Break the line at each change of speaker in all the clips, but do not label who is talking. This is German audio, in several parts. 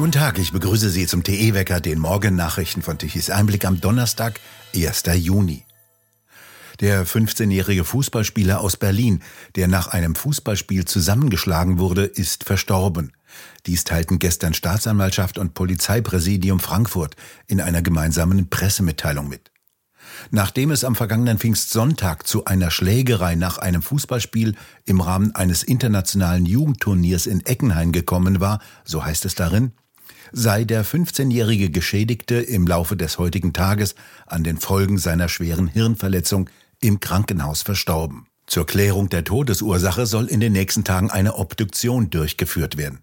Guten Tag, ich begrüße Sie zum TE-Wecker, den Morgennachrichten von Tichys Einblick am Donnerstag, 1. Juni. Der 15-jährige Fußballspieler aus Berlin, der nach einem Fußballspiel zusammengeschlagen wurde, ist verstorben. Dies teilten gestern Staatsanwaltschaft und Polizeipräsidium Frankfurt in einer gemeinsamen Pressemitteilung mit. Nachdem es am vergangenen Pfingstsonntag zu einer Schlägerei nach einem Fußballspiel im Rahmen eines internationalen Jugendturniers in Eckenhain gekommen war, so heißt es darin, sei der 15-jährige Geschädigte im Laufe des heutigen Tages an den Folgen seiner schweren Hirnverletzung im Krankenhaus verstorben. Zur Klärung der Todesursache soll in den nächsten Tagen eine Obduktion durchgeführt werden.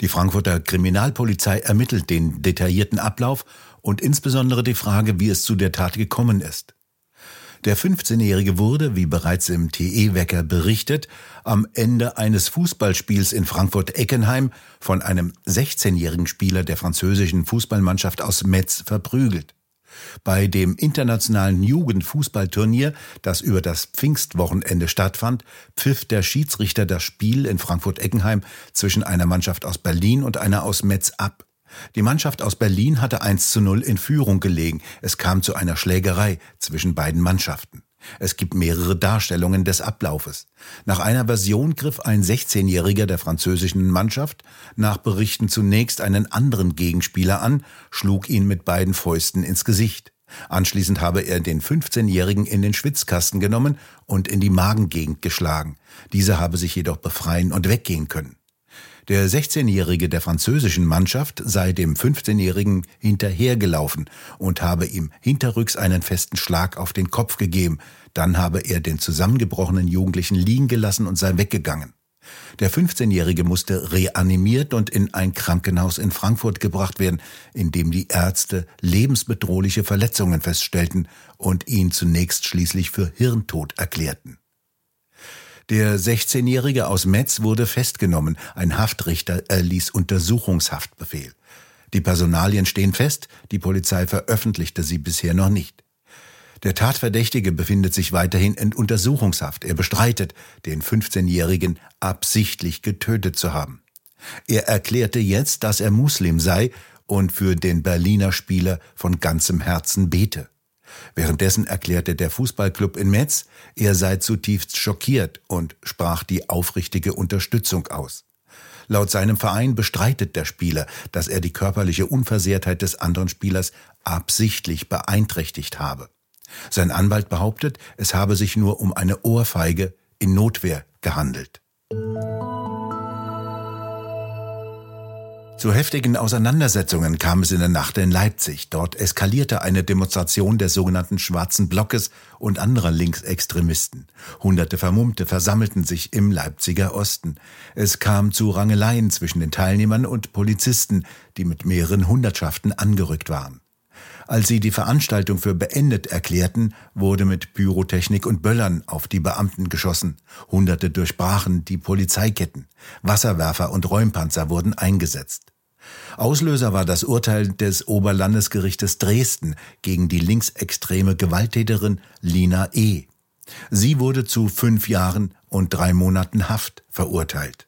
Die Frankfurter Kriminalpolizei ermittelt den detaillierten Ablauf und insbesondere die Frage, wie es zu der Tat gekommen ist. Der 15-Jährige wurde, wie bereits im TE-Wecker berichtet, am Ende eines Fußballspiels in Frankfurt-Eckenheim von einem 16-jährigen Spieler der französischen Fußballmannschaft aus Metz verprügelt. Bei dem internationalen Jugendfußballturnier, das über das Pfingstwochenende stattfand, pfiff der Schiedsrichter das Spiel in Frankfurt-Eckenheim zwischen einer Mannschaft aus Berlin und einer aus Metz ab. Die Mannschaft aus Berlin hatte 1 zu 0 in Führung gelegen. Es kam zu einer Schlägerei zwischen beiden Mannschaften. Es gibt mehrere Darstellungen des Ablaufes. Nach einer Version griff ein 16-Jähriger der französischen Mannschaft nach Berichten zunächst einen anderen Gegenspieler an, schlug ihn mit beiden Fäusten ins Gesicht. Anschließend habe er den 15-Jährigen in den Schwitzkasten genommen und in die Magengegend geschlagen. Dieser habe sich jedoch befreien und weggehen können. Der 16-Jährige der französischen Mannschaft sei dem 15-Jährigen hinterhergelaufen und habe ihm hinterrücks einen festen Schlag auf den Kopf gegeben. Dann habe er den zusammengebrochenen Jugendlichen liegen gelassen und sei weggegangen. Der 15-Jährige musste reanimiert und in ein Krankenhaus in Frankfurt gebracht werden, in dem die Ärzte lebensbedrohliche Verletzungen feststellten und ihn zunächst schließlich für Hirntod erklärten. Der 16-Jährige aus Metz wurde festgenommen. Ein Haftrichter erließ Untersuchungshaftbefehl. Die Personalien stehen fest, die Polizei veröffentlichte sie bisher noch nicht. Der Tatverdächtige befindet sich weiterhin in Untersuchungshaft. Er bestreitet, den 15-Jährigen absichtlich getötet zu haben. Er erklärte jetzt, dass er Muslim sei und für den Berliner Spieler von ganzem Herzen bete. Währenddessen erklärte der Fußballclub in Metz, er sei zutiefst schockiert und sprach die aufrichtige Unterstützung aus. Laut seinem Verein bestreitet der Spieler, dass er die körperliche Unversehrtheit des anderen Spielers absichtlich beeinträchtigt habe. Sein Anwalt behauptet, es habe sich nur um eine Ohrfeige in Notwehr gehandelt. Zu heftigen Auseinandersetzungen kam es in der Nacht in Leipzig. Dort eskalierte eine Demonstration des sogenannten Schwarzen Blockes und anderer Linksextremisten. Hunderte Vermummte versammelten sich im Leipziger Osten. Es kam zu Rangeleien zwischen den Teilnehmern und Polizisten, die mit mehreren Hundertschaften angerückt waren. Als sie die Veranstaltung für beendet erklärten, wurde mit Pyrotechnik und Böllern auf die Beamten geschossen. Hunderte durchbrachen die Polizeiketten. Wasserwerfer und Räumpanzer wurden eingesetzt. Auslöser war das Urteil des Oberlandesgerichtes Dresden gegen die linksextreme Gewalttäterin Lina E. Sie wurde zu fünf Jahren und drei Monaten Haft verurteilt.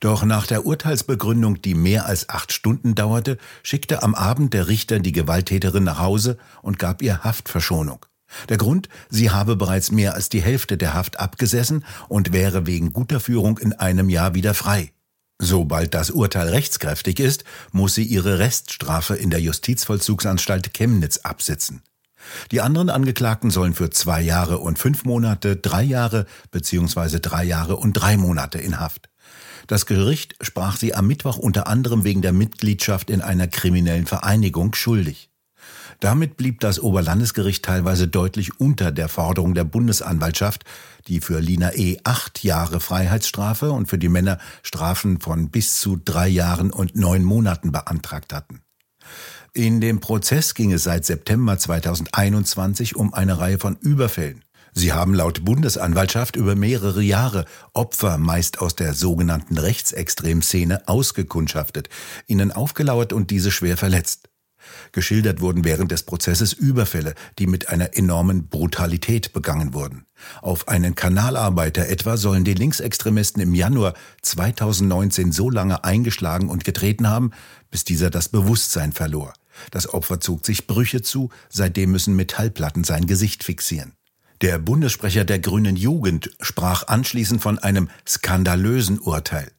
Doch nach der Urteilsbegründung, die mehr als acht Stunden dauerte, schickte am Abend der Richter die Gewalttäterin nach Hause und gab ihr Haftverschonung. Der Grund, sie habe bereits mehr als die Hälfte der Haft abgesessen und wäre wegen guter Führung in einem Jahr wieder frei. Sobald das Urteil rechtskräftig ist, muss sie ihre Reststrafe in der Justizvollzugsanstalt Chemnitz absitzen. Die anderen Angeklagten sollen für zwei Jahre und fünf Monate, drei Jahre bzw. drei Jahre und drei Monate in Haft. Das Gericht sprach sie am Mittwoch unter anderem wegen der Mitgliedschaft in einer kriminellen Vereinigung schuldig. Damit blieb das Oberlandesgericht teilweise deutlich unter der Forderung der Bundesanwaltschaft, die für Lina E. acht Jahre Freiheitsstrafe und für die Männer Strafen von bis zu drei Jahren und neun Monaten beantragt hatten. In dem Prozess ging es seit September 2021 um eine Reihe von Überfällen. Sie haben laut Bundesanwaltschaft über mehrere Jahre Opfer meist aus der sogenannten Rechtsextremszene ausgekundschaftet, ihnen aufgelauert und diese schwer verletzt. Geschildert wurden während des Prozesses Überfälle, die mit einer enormen Brutalität begangen wurden. Auf einen Kanalarbeiter etwa sollen die Linksextremisten im Januar 2019 so lange eingeschlagen und getreten haben, bis dieser das Bewusstsein verlor. Das Opfer zog sich Brüche zu, seitdem müssen Metallplatten sein Gesicht fixieren. Der Bundessprecher der Grünen Jugend sprach anschließend von einem skandalösen Urteil.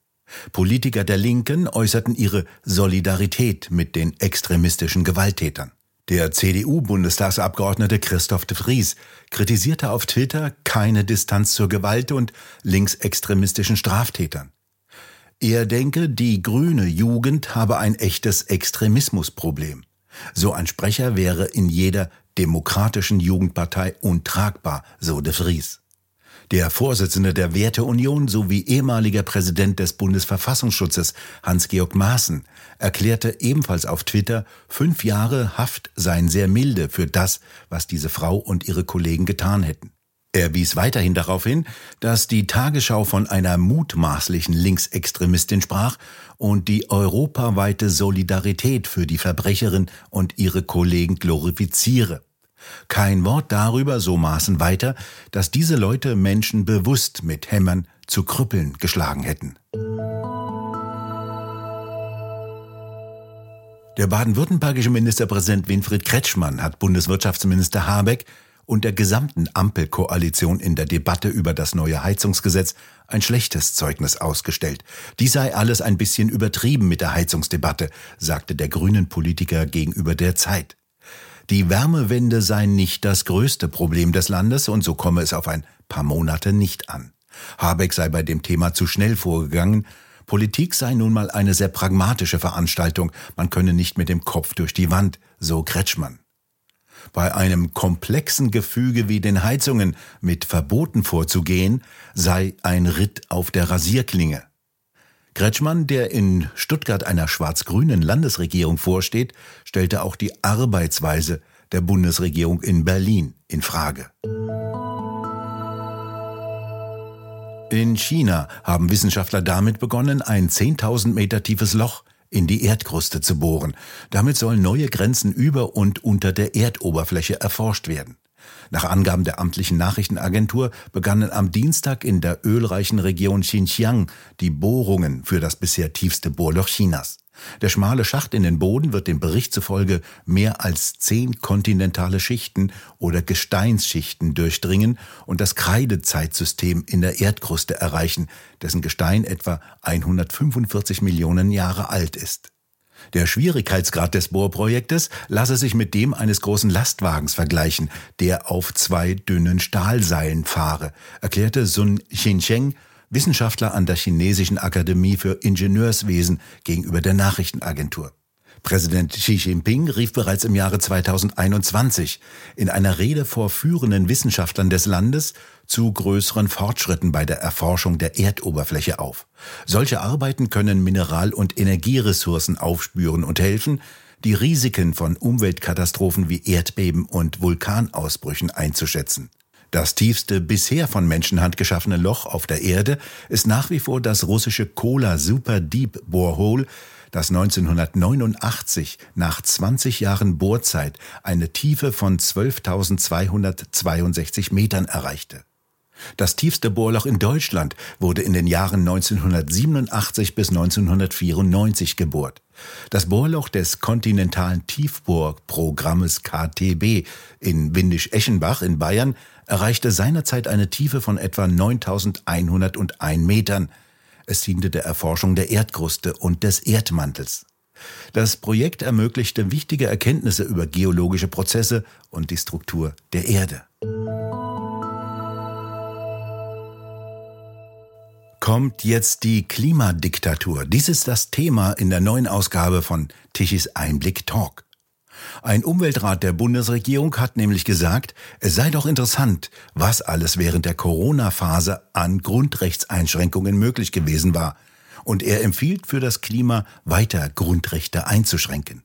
Politiker der Linken äußerten ihre Solidarität mit den extremistischen Gewalttätern. Der CDU-Bundestagsabgeordnete Christoph de Vries kritisierte auf Twitter keine Distanz zur Gewalt und linksextremistischen Straftätern. Er denke, die grüne Jugend habe ein echtes Extremismusproblem. So ein Sprecher wäre in jeder demokratischen Jugendpartei untragbar, so de Vries. Der Vorsitzende der Werteunion sowie ehemaliger Präsident des Bundesverfassungsschutzes Hans-Georg Maaßen erklärte ebenfalls auf Twitter, fünf Jahre Haft seien sehr milde für das, was diese Frau und ihre Kollegen getan hätten. Er wies weiterhin darauf hin, dass die Tagesschau von einer mutmaßlichen Linksextremistin sprach und die europaweite Solidarität für die Verbrecherin und ihre Kollegen glorifiziere. Kein Wort darüber, so maßen weiter, dass diese Leute Menschen bewusst mit Hämmern zu Krüppeln geschlagen hätten. Der baden-württembergische Ministerpräsident Winfried Kretschmann hat Bundeswirtschaftsminister Habeck und der gesamten Ampelkoalition in der Debatte über das neue Heizungsgesetz ein schlechtes Zeugnis ausgestellt. Dies sei alles ein bisschen übertrieben mit der Heizungsdebatte, sagte der grünen Politiker gegenüber der Zeit. Die Wärmewende sei nicht das größte Problem des Landes und so komme es auf ein paar Monate nicht an. Habeck sei bei dem Thema zu schnell vorgegangen. Politik sei nun mal eine sehr pragmatische Veranstaltung. Man könne nicht mit dem Kopf durch die Wand, so Kretschmann. Bei einem komplexen Gefüge wie den Heizungen mit Verboten vorzugehen, sei ein Ritt auf der Rasierklinge. Kretschmann, der in Stuttgart einer schwarz-grünen Landesregierung vorsteht, stellte auch die Arbeitsweise der Bundesregierung in Berlin in Frage. In China haben Wissenschaftler damit begonnen, ein 10.000 Meter tiefes Loch in die Erdkruste zu bohren. Damit sollen neue Grenzen über und unter der Erdoberfläche erforscht werden. Nach Angaben der amtlichen Nachrichtenagentur begannen am Dienstag in der ölreichen Region Xinjiang die Bohrungen für das bisher tiefste Bohrloch Chinas. Der schmale Schacht in den Boden wird dem Bericht zufolge mehr als zehn kontinentale Schichten oder Gesteinsschichten durchdringen und das Kreidezeitsystem in der Erdkruste erreichen, dessen Gestein etwa 145 Millionen Jahre alt ist. Der Schwierigkeitsgrad des Bohrprojektes lasse sich mit dem eines großen Lastwagens vergleichen, der auf zwei dünnen Stahlseilen fahre, erklärte Sun Xincheng, Wissenschaftler an der Chinesischen Akademie für Ingenieurswesen gegenüber der Nachrichtenagentur. Präsident Xi Jinping rief bereits im Jahre 2021 in einer Rede vor führenden Wissenschaftlern des Landes zu größeren Fortschritten bei der Erforschung der Erdoberfläche auf. Solche Arbeiten können Mineral- und Energieressourcen aufspüren und helfen, die Risiken von Umweltkatastrophen wie Erdbeben und Vulkanausbrüchen einzuschätzen. Das tiefste bisher von Menschenhand geschaffene Loch auf der Erde ist nach wie vor das russische Kola Super Deep Borehole, das 1989 nach 20 Jahren Bohrzeit eine Tiefe von 12.262 Metern erreichte. Das tiefste Bohrloch in Deutschland wurde in den Jahren 1987 bis 1994 gebohrt. Das Bohrloch des kontinentalen Tiefbohrprogrammes KTB in Windisch-Eschenbach in Bayern erreichte seinerzeit eine Tiefe von etwa 9101 Metern. Es diente der Erforschung der Erdkruste und des Erdmantels. Das Projekt ermöglichte wichtige Erkenntnisse über geologische Prozesse und die Struktur der Erde. Kommt jetzt die Klimadiktatur? Dies ist das Thema in der neuen Ausgabe von Tichys Einblick Talk. Ein Umweltrat der Bundesregierung hat nämlich gesagt, es sei doch interessant, was alles während der Corona-Phase an Grundrechtseinschränkungen möglich gewesen war. Und er empfiehlt für das Klima weiter Grundrechte einzuschränken.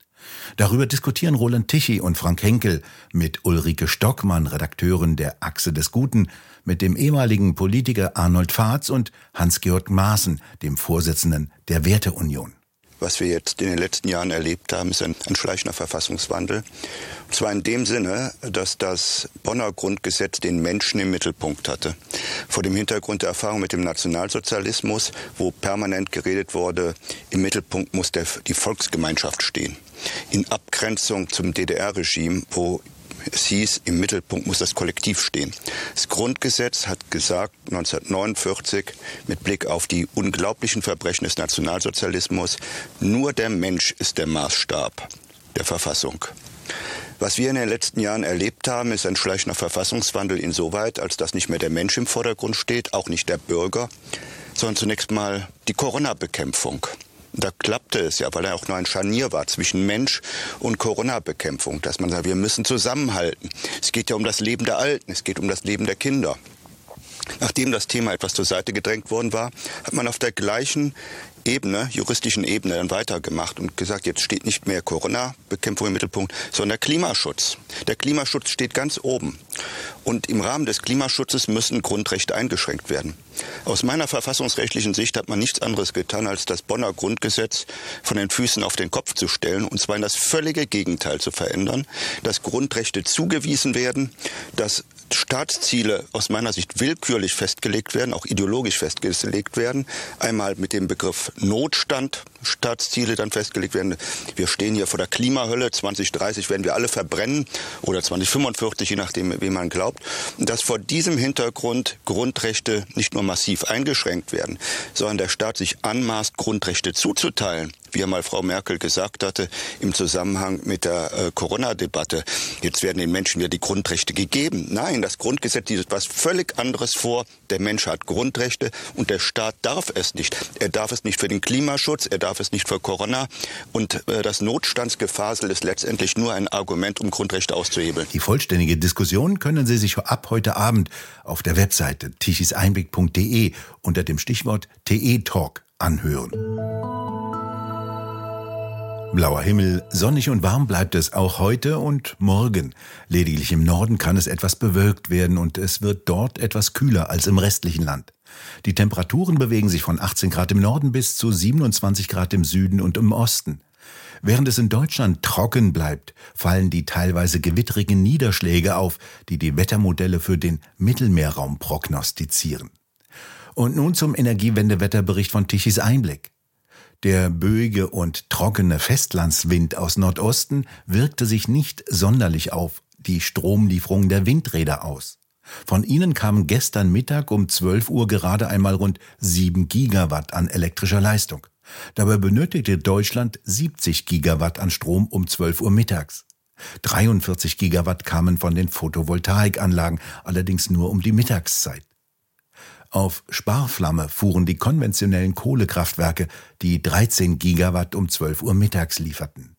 Darüber diskutieren Roland Tichy und Frank Henkel mit Ulrike Stockmann, Redakteurin der Achse des Guten, mit dem ehemaligen Politiker Arnold Fahrz und Hans-Georg Maaßen, dem Vorsitzenden der Werteunion.
Was wir jetzt in den letzten Jahren erlebt haben, ist ein, ein schleichender Verfassungswandel. Und zwar in dem Sinne, dass das Bonner Grundgesetz den Menschen im Mittelpunkt hatte. Vor dem Hintergrund der Erfahrung mit dem Nationalsozialismus, wo permanent geredet wurde, im Mittelpunkt muss der, die Volksgemeinschaft stehen. In Abgrenzung zum DDR-Regime, wo es hieß, im Mittelpunkt muss das Kollektiv stehen. Das Grundgesetz hat gesagt, 1949, mit Blick auf die unglaublichen Verbrechen des Nationalsozialismus, nur der Mensch ist der Maßstab der Verfassung. Was wir in den letzten Jahren erlebt haben, ist ein schleichender Verfassungswandel insoweit, als dass nicht mehr der Mensch im Vordergrund steht, auch nicht der Bürger, sondern zunächst mal die Corona-Bekämpfung. Da klappte es ja, weil er auch nur ein Scharnier war zwischen Mensch und Corona-Bekämpfung, dass man sagt, wir müssen zusammenhalten. Es geht ja um das Leben der Alten, es geht um das Leben der Kinder. Nachdem das Thema etwas zur Seite gedrängt worden war, hat man auf der gleichen Ebene, juristischen Ebene dann weitergemacht und gesagt, jetzt steht nicht mehr Corona-Bekämpfung im Mittelpunkt, sondern Klimaschutz. Der Klimaschutz steht ganz oben. Und im Rahmen des Klimaschutzes müssen Grundrechte eingeschränkt werden. Aus meiner verfassungsrechtlichen Sicht hat man nichts anderes getan, als das Bonner Grundgesetz von den Füßen auf den Kopf zu stellen, und zwar in das völlige Gegenteil zu verändern, dass Grundrechte zugewiesen werden, dass Staatsziele aus meiner Sicht willkürlich festgelegt werden, auch ideologisch festgelegt werden. Einmal mit dem Begriff Notstand Staatsziele dann festgelegt werden. Wir stehen hier vor der Klimahölle. 2030 werden wir alle verbrennen oder 2045, je nachdem, wie man glaubt. Dass vor diesem Hintergrund Grundrechte nicht nur massiv eingeschränkt werden, sondern der Staat sich anmaßt, Grundrechte zuzuteilen wie ja mal Frau Merkel gesagt hatte, im Zusammenhang mit der äh, Corona-Debatte. Jetzt werden den Menschen wieder die Grundrechte gegeben. Nein, das Grundgesetz sieht etwas völlig anderes vor. Der Mensch hat Grundrechte und der Staat darf es nicht. Er darf es nicht für den Klimaschutz, er darf es nicht für Corona. Und äh, das Notstandsgefasel ist letztendlich nur ein Argument, um Grundrechte auszuhebeln.
Die vollständige Diskussion können Sie sich ab heute Abend auf der Webseite tichiseinblick.de unter dem Stichwort TE Talk anhören. Blauer Himmel, sonnig und warm bleibt es auch heute und morgen. Lediglich im Norden kann es etwas bewölkt werden und es wird dort etwas kühler als im restlichen Land. Die Temperaturen bewegen sich von 18 Grad im Norden bis zu 27 Grad im Süden und im Osten. Während es in Deutschland trocken bleibt, fallen die teilweise gewittrigen Niederschläge auf, die die Wettermodelle für den Mittelmeerraum prognostizieren. Und nun zum Energiewendewetterbericht von Tichys Einblick. Der böige und trockene Festlandswind aus Nordosten wirkte sich nicht sonderlich auf die Stromlieferung der Windräder aus. Von ihnen kamen gestern Mittag um 12 Uhr gerade einmal rund 7 Gigawatt an elektrischer Leistung. Dabei benötigte Deutschland 70 Gigawatt an Strom um 12 Uhr mittags. 43 Gigawatt kamen von den Photovoltaikanlagen, allerdings nur um die Mittagszeit. Auf Sparflamme fuhren die konventionellen Kohlekraftwerke, die 13 Gigawatt um 12 Uhr mittags lieferten.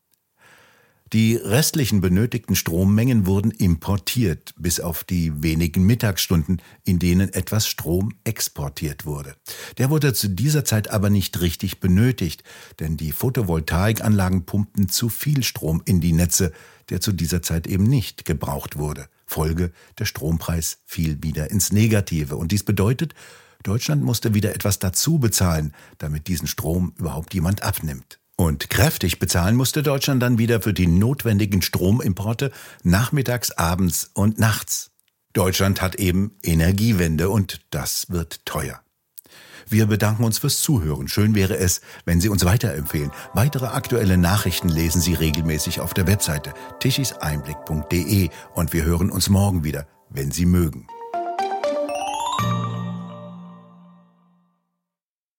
Die restlichen benötigten Strommengen wurden importiert, bis auf die wenigen Mittagsstunden, in denen etwas Strom exportiert wurde. Der wurde zu dieser Zeit aber nicht richtig benötigt, denn die Photovoltaikanlagen pumpten zu viel Strom in die Netze, der zu dieser Zeit eben nicht gebraucht wurde. Folge, der Strompreis fiel wieder ins Negative. Und dies bedeutet, Deutschland musste wieder etwas dazu bezahlen, damit diesen Strom überhaupt jemand abnimmt. Und kräftig bezahlen musste Deutschland dann wieder für die notwendigen Stromimporte nachmittags, abends und nachts. Deutschland hat eben Energiewende und das wird teuer. Wir bedanken uns fürs Zuhören. Schön wäre es, wenn Sie uns weiterempfehlen. Weitere aktuelle Nachrichten lesen Sie regelmäßig auf der Webseite tischiseinblick.de und wir hören uns morgen wieder, wenn Sie mögen.